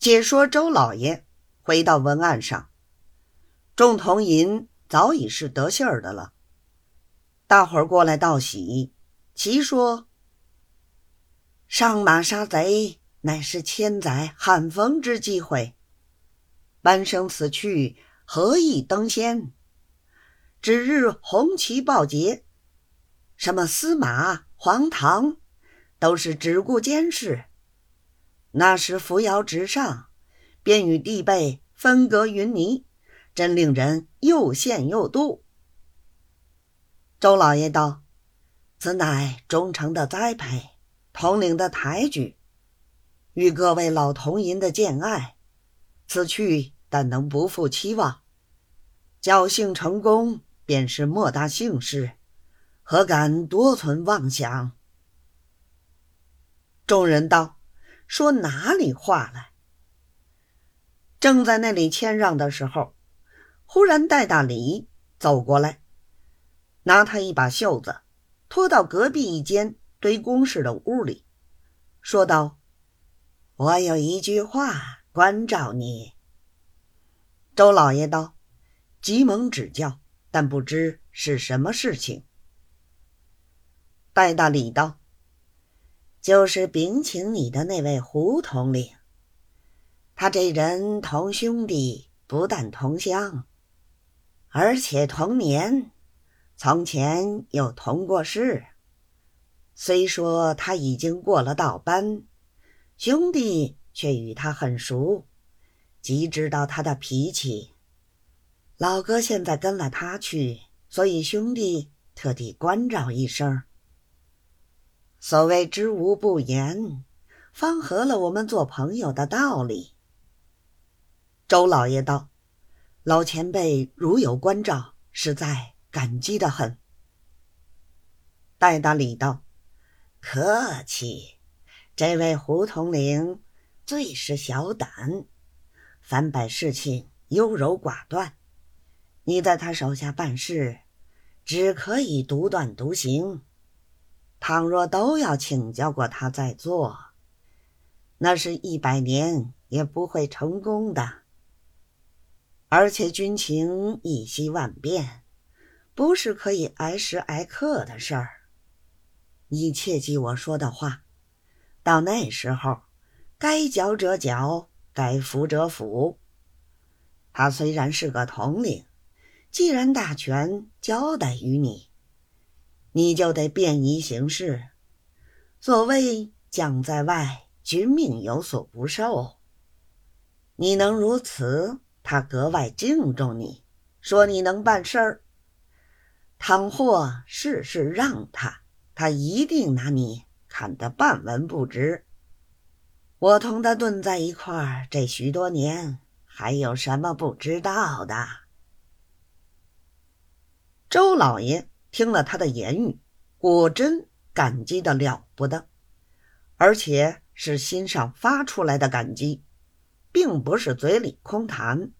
解说周老爷回到文案上，众同银早已是得信儿的了。大伙儿过来道喜，齐说：“上马杀贼，乃是千载罕逢之机会。半生此去，何以登仙？指日红旗报捷，什么司马、黄堂，都是只顾监视。”那时扶摇直上，便与地辈分隔云泥，真令人又羡又妒。周老爷道：“此乃忠诚的栽培，统领的抬举，与各位老同银的见爱。此去但能不负期望，侥幸成功，便是莫大幸事，何敢多存妄想？”众人道。说哪里话来？正在那里谦让的时候，忽然戴大礼走过来，拿他一把袖子，拖到隔壁一间堆公事的屋里，说道：“我有一句话关照你。”周老爷道：“急蒙指教，但不知是什么事情。”戴大礼道。就是禀请你的那位胡统领，他这人同兄弟不但同乡，而且同年，从前又同过事。虽说他已经过了道班，兄弟却与他很熟，极知道他的脾气。老哥现在跟了他去，所以兄弟特地关照一声。所谓知无不言，方合了我们做朋友的道理。周老爷道：“老前辈如有关照，实在感激的很。”戴大礼道：“客气，这位胡统领最是小胆，凡百事情优柔寡断。你在他手下办事，只可以独断独行。”倘若都要请教过他再做，那是一百年也不会成功的。而且军情一夕万变，不是可以挨时挨刻的事儿。你切记我说的话，到那时候，该剿者剿，该服者服。他虽然是个统领，既然大权交代于你。你就得便宜行事。所谓将在外，君命有所不受。你能如此，他格外敬重你，说你能办事儿。倘或事事让他，他一定拿你看得半文不值。我同他蹲在一块儿这许多年，还有什么不知道的？周老爷。听了他的言语，果真感激的了不得，而且是心上发出来的感激，并不是嘴里空谈。